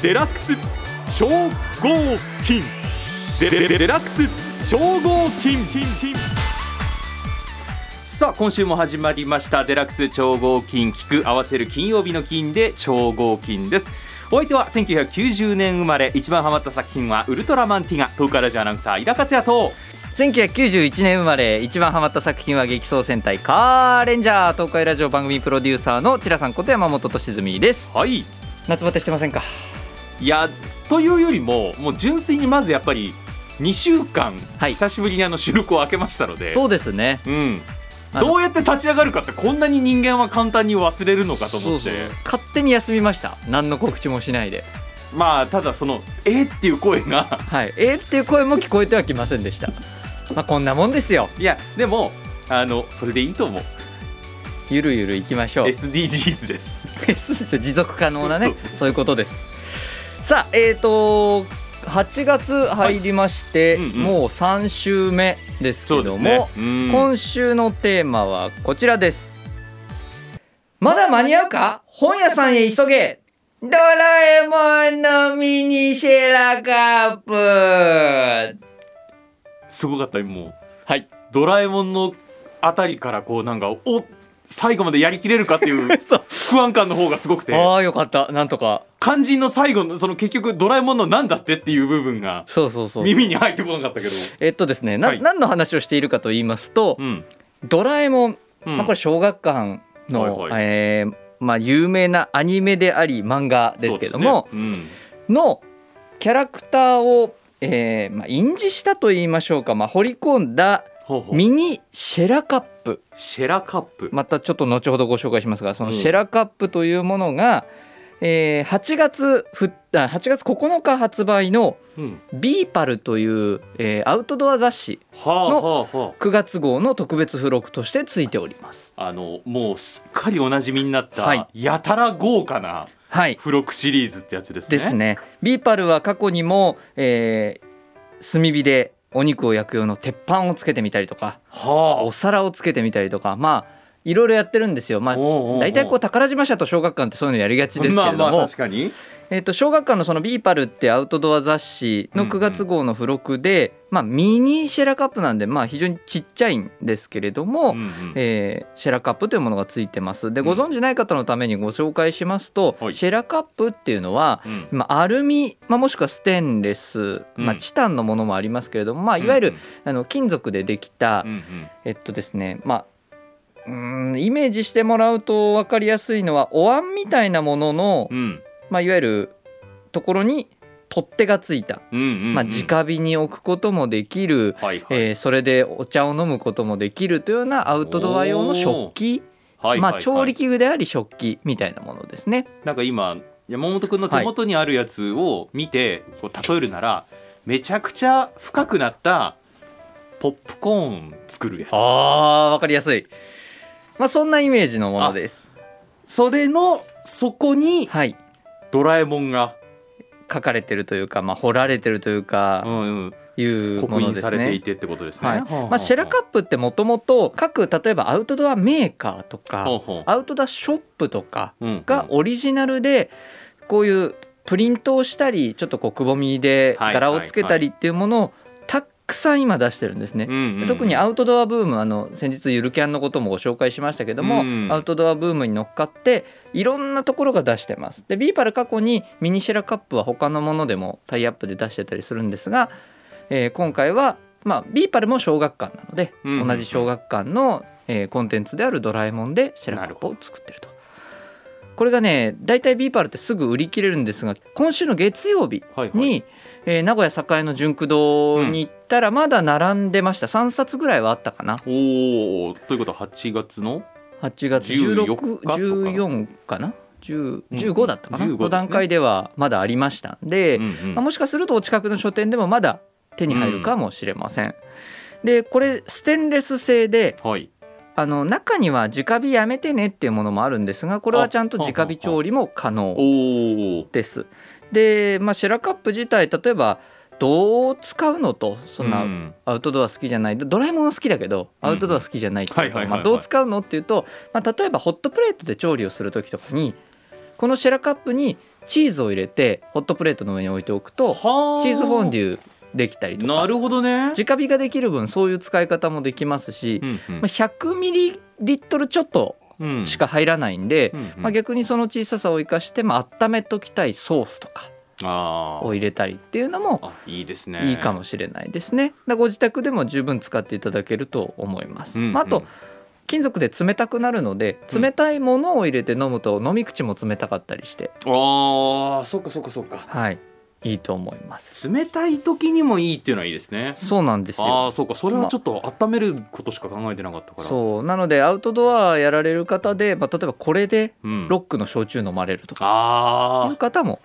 デラックス超合金。デデデデラックス超合金。さあ今週も始まりました。デラックス超合金。聞く合わせる金曜日の金で超合金です。お相手は1990年生まれ一番ハマった作品はウルトラマンティガ東海ラジオアナウンサー井田克也と。1991年生まれ一番ハマった作品は激走戦隊カーレンジャー東海ラジオ番組プロデューサーのチラさんこと山本俊純です。はい。夏バテしてませんか？いやというよりももう純粋にまずやっぱり2週間、はい。久しぶりにあの収録を開けましたのでそうですね。うん、どうやって立ち上がるかってこんなに人間は簡単に忘れるのかと思って。勝手に休みました。何の告知もしないで。まあただその「えっ?」っていう声が はい。えー、っていう声も聞こえてはきませんでした。まあこんなもんですよ。いやでもあのそれでいいと思う。ゆるゆるいきましょう。SDGs です。持続可能なねそういうことですさあえーと8月入りまして、はいうんうん。もう3週目ですけども、ね。うん。今週のテーマはこちらです。まだ間に合うか？本屋さんへ急げ。ドラえもんのミニシェラカップ。すごかったもう。はい。ドラえもんのあたりからこうなんかお最後までやりきれるかっていう 不安感の方がすごくて。ああよかった。なんとか肝心の最後のその結局ドラえもんのなんだってっていう部分がそうそうそう。耳に入ってこなかったけど。えっとですねな、はい。何の話をしているかと言いますと、うん、ドラえもん、うん。まあ、これ小学館の、はいはい。えーまあ、有名なアニメであり漫画ですけども、そうですね。のキャラクターを、えーまあ、印字したと言いましょうか、まあ、彫り込んだミニシェラカップ。シェラカップ、またちょっと後ほどご紹介しますがそのうん。シェラカップというものが、えー8月ふった8月9日発売のうん、「BE-PAL」という、えーアウトドア雑誌はあのはあは9月号の特別付録としてついております。ああのもうすっかりおなじみになった、はい。やたら豪華なはい。付録シリーズってやつですね。ですね。 BE-PAL は過去にも、えー炭火でお肉を焼く用の鉄板をつけてみたりとかはお皿をつけてみたりとかまあいろいろやってるんですよ。まあ大体こう宝島社と小学館ってそういうのやりがちですけれども、まあまあえっと小学館のその BE-PAL ってアウトドア雑誌のうんうん。9月号の付録で、まあミニシェラカップなんでまあ非常にちっちゃいんですけれども、うえーシェラカップというものがついてます。でうん。ご存知ない方のためにご紹介しますと、はい。シェラカップっていうのはうん。まあ、アルミ、まあ、もしくはステンレス、まあ、うんチタンのものもありますけれども、まあ、いわゆる、あの金属でできた、えっとですねまあうーんイメージしてもらうと分かりやすいのはお椀みたいなものの、うん。まあ、いわゆるところに取っ手がついた、うんうんうん。まあ、直火に置くこともできる、はいはい。えーそれでお茶を飲むこともできるというようなアウトドア用の食器、まあ、はいはい。はい調理器具であり食器みたいなものですね。なんか今山本君の手元にあるやつを見て、こう例えるならめちゃくちゃ深くなったポップコーン作るやつ。あー分かりやすい、まあ、そんなイメージのものです。それの底にはい。ドラえもんが、書かれてるというか、まあ、彫られてるというか、うんうん、いう刻ものです印されていね。てってことですね。はい。まあ、シェラカップってもともと各例えばアウトドアメーカーとかアウトドアショップとかうんがオリジナルでこういうプリントをしたりちょっとこうくぼみではい柄をつけたりっていうものをたくさん今出してるんですね。うんうんうん。特にアウトドアブームあの先日ゆるキャンのこともご紹介しましたけども、うんアウトドアブームに乗っかっていろんなところが出してます。で BE-PAL 過去にミニシェラカップは他のものでもタイアップで出してたりするんですが、えー今回はまあ BE-PAL も小学館なので、うんうんうん。同じ小学館の、えーコンテンツであるドラえもんでシェラカップを作ってると。これがね大体 BE-PAL ってすぐ売り切れるんですが今週の月曜日はいはい。に、えー名古屋栄のジュンク堂に行ったらまだ並んでました。3冊ぐらいはあったかな。おおということは8月の？8月14 16日とか？14かな？10うん15だったかな、15ですね。の段階ではまだありましたんで、うんうんまあもしかするとお近くの書店でもまだ手に入るかもしれません。でこれステンレス製ではい。あの中には直火やめてねっていうものもあるんですがこれはちゃんと直火調理も可能です。で、まあ、シェラカップ自体例えばどう使うのとそんなうん。アウトドア好きじゃない。ドラえもんは好きだけどアウトドア好きじゃないどう使うのっていうと、まあ、例えばホットプレートで調理をする時とかにこのシェラカップにチーズを入れてホットプレートの上に置いておくとはあ。チーズフォンデュできたりとか。なるほどね。直火ができる分そういう使い方もできますし、うんまあ、100ミリリットルちょっとうんしか入らないんで、うんうん。まあ、逆にその小ささを生かして、まあ温めときたいソースとかあを入れたりっていうのもあいいですね。いいかもしれないですね。ご自宅でも十分使っていただけると思います。うんうん。まあ、あと金属で冷たくなるのでうん。冷たいものを入れて飲むと飲み口も冷たかったりして、ああそっかそっかそっか。はい、いいと思います。冷たい時にもいいっていうのはいいですね。そうなんですあよ。あそうか。それはちょっと温めることしか考えてなかったから。そう。なのでアウトドアやられる方で、まあ、例えばこれでうん、ロックの焼酎飲まれるとか。いうああ方も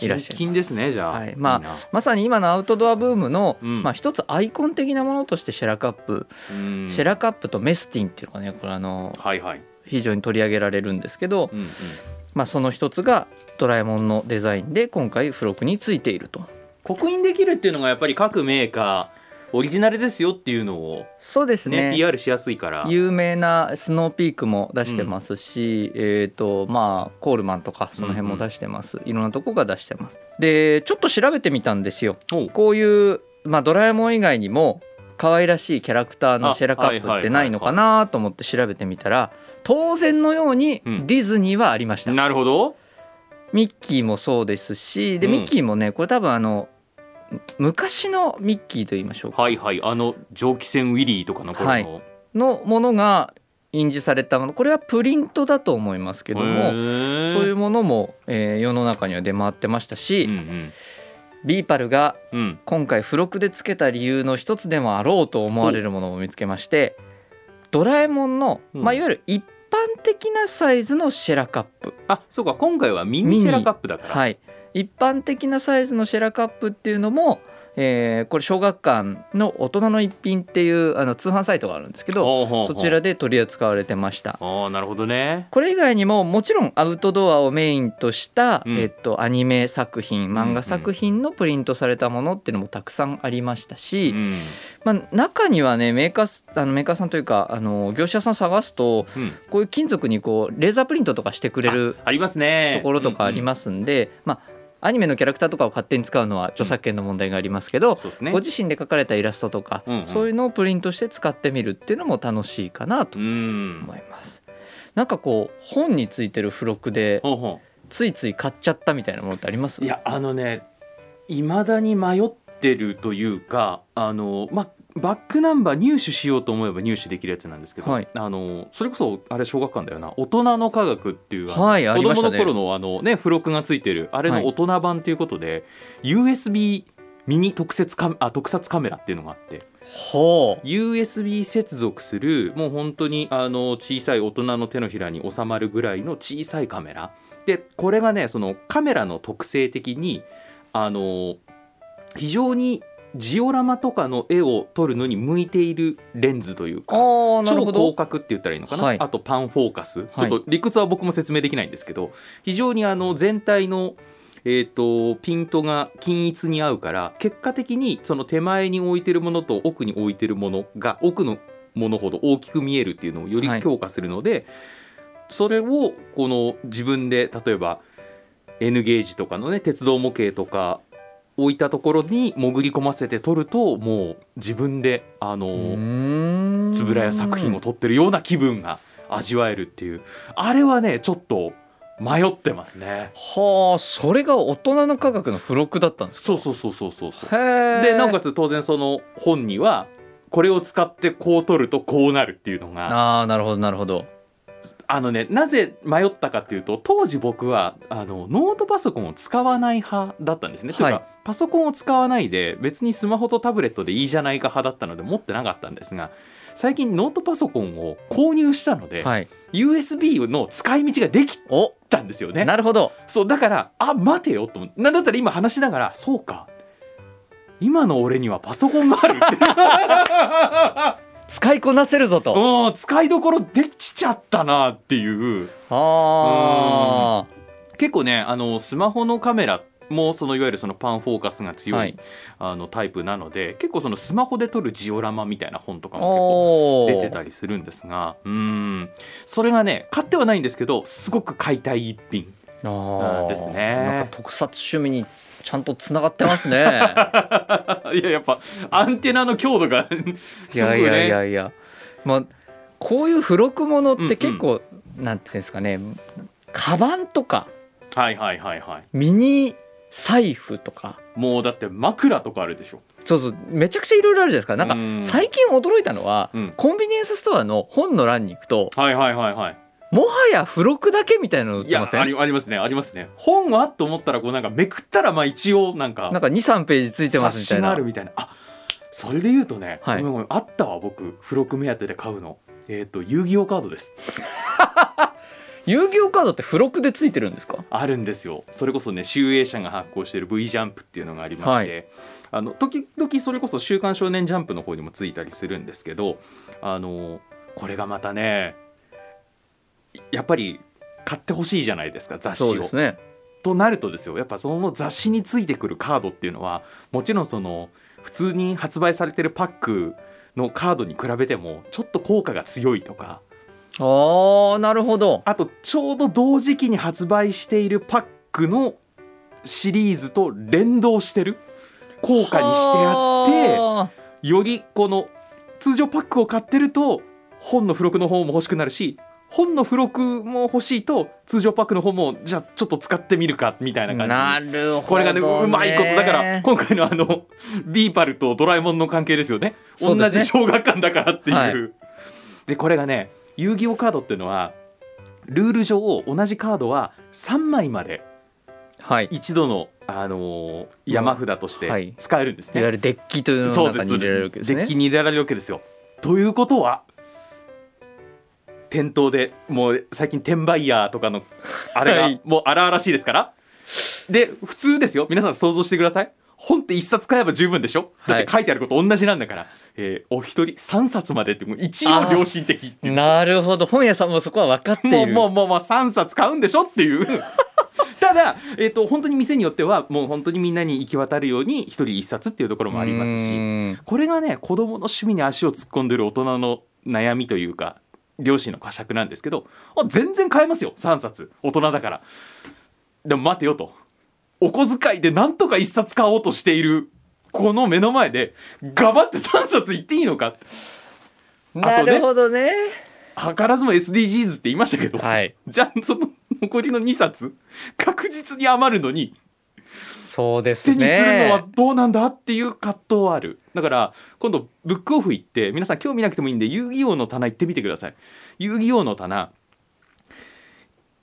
いらっしゃいます。金ですねじゃあ、はい。まあまさに今のアウトドアブームの、うん。まあ、一つアイコン的なものとしてシェラカップ、うん。シェラカップとメスティンっていうのがねこれあのはいはい、非常に取り上げられるんですけど、うんうん、まあ、その一つがドラえもんのデザインで今回付録についていると。刻印できるっていうのがやっぱり各メーカーオリジナルですよっていうのをそうですね。ね PR しやすいから。有名なスノーピークも出してますし、えっ、とまあコールマンとかその辺も出してます、いろんなとこが出してます。でちょっと調べてみたんですよ。こういう、まあ、ドラえもん以外にも可愛らしいキャラクターのあシェラカップってないのかなと思って調べてみたら当然のようにうん。ディズニーはありました、なるほど。ミッキーもそうですしでうん。ミッキーもねこれ多分あの昔のミッキーと言いましょうか。はいはい。あの蒸気船ウィリーとかの頃の、はい。のものが印字されたもの。これはプリントだと思いますけどもそういうものも、えー世の中には出回ってましたし、うんうん。 BE-PAL がうん。今回付録でつけた理由の一つでもあろうと思われるものを見つけましてドラえもんの、うんまあ、いわゆる一般的なサイズのシェラカップ、あそうか。今回はミニシェラカップだから、はい、一般的なサイズのシェラカップっていうのも、えーこれ小学館の大人の一品っていうあの通販サイトがあるんですけどそちらで取り扱われてました。ああなるほどね。これ以外にももちろんアウトドアをメインとした、うん。えっと、アニメ作品漫画作品のプリントされたものっていうのもたくさんありましたし、うん。まあ、中にはねメーカーあのメーカーさんというかあの業者さん探すとうん。こういう金属にこうレーザープリントとかしてくれるありますね。ところとかありますんで、まあアニメのキャラクターとかを勝手に使うのは著作権の問題がありますけど、そうですね。ご自身で描かれたイラストとか、うんうん。そういうのをプリントして使ってみるっていうのも楽しいかなとうん。思います。なんかこう本についてる付録でついつい買っちゃったみたいなものってあります？ういやあのねいまだに迷ってるというかあのまバックナンバー入手しようと思えば入手できるやつなんですけど、はい。あのそれこそあれ小学館だよな。大人の科学っていうはい子供の頃のあのね付録がついてるあれの大人版ということで、USB ミニ特設カメあ特撮カメラっていうのがあってほう USB 接続するもう本当にあの小さい大人の手のひらに収まるぐらいの小さいカメラ。でこれがねそのカメラの特性的にあの非常にジオラマとかの絵を撮るのに向いているレンズというか超広角って言ったらいいのかな、はい。あとパンフォーカス、はい。ちょっと理屈は僕も説明できないんですけど非常にあの全体の、えー、とピントが均一に合うから結果的にその手前に置いてるものと奥に置いてるものが奥のものほど大きく見えるっていうのをよりはい。強化するので、それをこの自分で例えば N ゲージとかのね鉄道模型とか置いたところに潜り込ませて撮るともう自分であの円谷作品を撮ってるような気分が味わえるっていう。あれはねちょっと迷ってますね。はあそれが大人の科学の付録だったんですそうそうそうそうそうそう。でなおかつ当然その本にはこれを使ってこう撮るとこうなるっていうのがああなるほどなるほどあのねなぜ迷ったかっていうと当時僕はあのノートパソコンを使わない派だったんですね。というはいかパソコンを使わないで別にスマホとタブレットでいいじゃないか派だったので持ってなかったんですが最近ノートパソコンを購入したので、はい。USB の使い道ができおたんですよね。なるほど。そうだからあ待てよと思ってなんだったら今話しながらそうか。今の俺にはパソコンがあるって 使いこなせるぞと。うん使いどころできちゃったなっていう。あ結構ねあのスマホのカメラもそのいわゆるそのパンフォーカスが強い、はい。あのタイプなので結構そのスマホで撮るジオラマみたいな本とかあもお結構出てたりするんですがうん。それがね買ってはないんですけどすごく買いたい一品ですね。なんか特撮趣味にちゃんとつながってますね。いややっぱアンテナの強度がい すごくね。やいやいやいや。まあこういう付録ものって結構、なんていうんですかね。カバンとかはいはいはいはい。ミニ財布とか。もうだって枕とかあるでしょ。そうそう。めちゃくちゃいろいろあるじゃないですか。なんかうん。最近驚いたのは、うん。コンビニエンスストアの本の欄に行くとはいはいはいはいもはや付録だけみたいなの売ってません？ありありますね。ありますね。本はと思ったらこうなんかめくったらまあ一応なんかなんか23ページついてますみたい冊子があなるみたいな。あそれで言うとね、はい。あったわ僕。付録目当てで買うの。えっ、と遊戯王カードです。遊戯王カードって付録でついてるんですか？あるんですよ。それこそね集英社が発行している V ジャンプっていうのがありまして、あの時々それこそ「週刊少年ジャンプ」の方にもついたりするんですけどあのこれがまたねやっぱり買ってほしいじゃないですか雑誌を。ね。となるとですよやっぱその雑誌についてくるカードっていうのはもちろんその普通に発売されてるパックのカードに比べてもちょっと効果が強いとか。あーなるほどあとちょうど同時期に発売しているパックのシリーズと連動してる効果にしてあってはよりこの通常パックを買ってると本の付録の方も欲しくなるし本の付録も欲しいと通常パックの方もじゃあちょっと使ってみるかみたいな感じ。なるほど、ね、これがねうまいことだから今回のあの BE-PAL とドラえもんの関係ですよね。ね。じ小学館だからっていう。はいでこれがね遊戯王カードっていうのはルール上同じカードは3枚まではい。一度の、あのー山札としはい。て使えるんですね。いわゆるデッキというののそうです中に入れられるわけですね。デッキに入れられるわけですよ。ということは店頭でもう最近転売ヤーとかのあれはい。がもう荒々しいですから。で普通ですよ。皆さん想像してください。本って一冊買えば十分でしょ。だって書いてあること同じなんだから、えーお一人3冊までってもう一応良心的っていう。なるほど。本屋さんもそこは分かっていもうるもうもうもう3冊買うんでしょっていう。ただ、えー、と本当に店によってはもう本当にみんなに行き渡るように一人一冊っていうところもありますうしこれがね子供の趣味に足を突っ込んでる大人の悩みというか両親の呵責なんですけどあ全然買えますよ3冊。大人だから。でも待てよと。お小遣いでなんとか1冊買おうとしているこの目の前でガバって3冊いっていいのか。なるほどね。図らずも SDGs って言いましたけど、はい。じゃあその残りの2冊確実に余るのにそうです手にするのはねどうなんだっていう葛藤はある。だから今度ブックオフ行って皆さん興味なくてもいいんで遊戯王の棚行ってみてください。遊戯王の棚。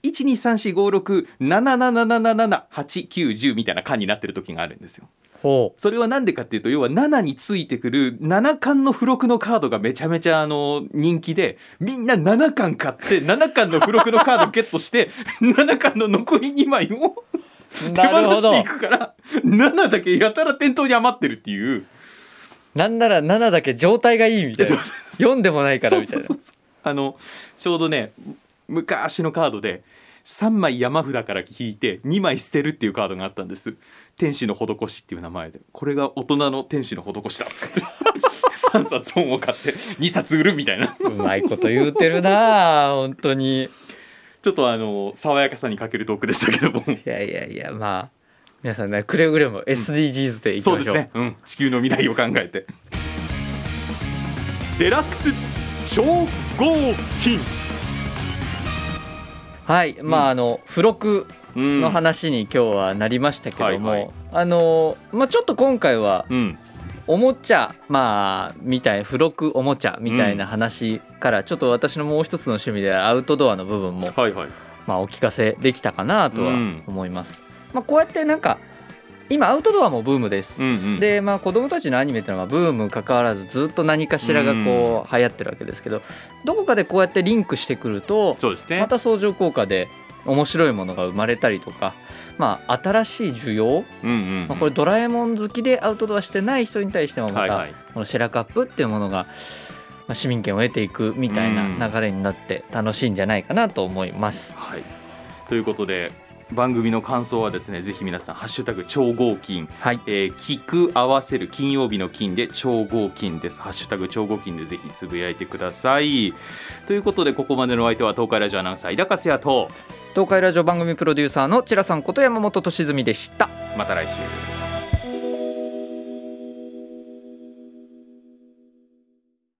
1234567777890みたいな巻になってる時があるんですよ。ほそれは何でかっていうと要は7についてくる7巻の付録のカードがめちゃめちゃあの人気でみんな7巻買って7巻の付録のカードゲットして7巻の残り2枚をう 手放していくから 7だけやたら店頭に余ってるっていう。なんなら7だけ状態がいいみたいな。読んでもないからみたいな。そうそうそう。あのちょうどね昔のカードで3枚山札から引いて2枚捨てるっていうカードがあったんです。天使の施しっていう名前で。これが大人の天使の施しだっつって。3冊本を買って2冊売るみたいな。うまいこと言うてるなあ本当にちょっとあの爽やかさに欠けるトークでしたけども。いやいやいやまあ皆さんねくれぐれも SDGs でいきそうましょう、ですね、う。ん、地球の未来を考えて。デラックス超合金。はいまああの付録うんの話に今日はなりましたけども、はいはい。あのまあちょっと今回はうんおもちゃまあみたい付録おもちゃみたいな話からちょっと私のもう一つの趣味であるアウトドアの部分もはいはい。まあお聞かせできたかなとはうん思います。まあこうやってなんか今アウトドアもブームです。うんうん。でまあ子供たちのアニメっていうのはブーム関わらずずっと何かしらがこう流行ってるわけですけどどこかでこうやってリンクしてくるとそうですね。また相乗効果で面白いものが生まれたりとか、まあ、新しい需要、うんうんうん。まあ、これドラえもん好きでアウトドアしてない人に対してもまたこのシェラカップっていうものが、まあ、市民権を得ていくみたいな流れになって楽しいんじゃないかなと思います。はい、ということで番組の感想はですねぜひ皆さんハッシュタグ超合金はいえー、聞く合わせる金曜日の金で超合金です。ハッシュタグ超合金でぜひつぶやいてください。ということでここまでのお相手は東海ラジオアナウンサー井田克也と東海ラジオ番組プロデューサーのチラさんこと山本俊純でしたまた来週。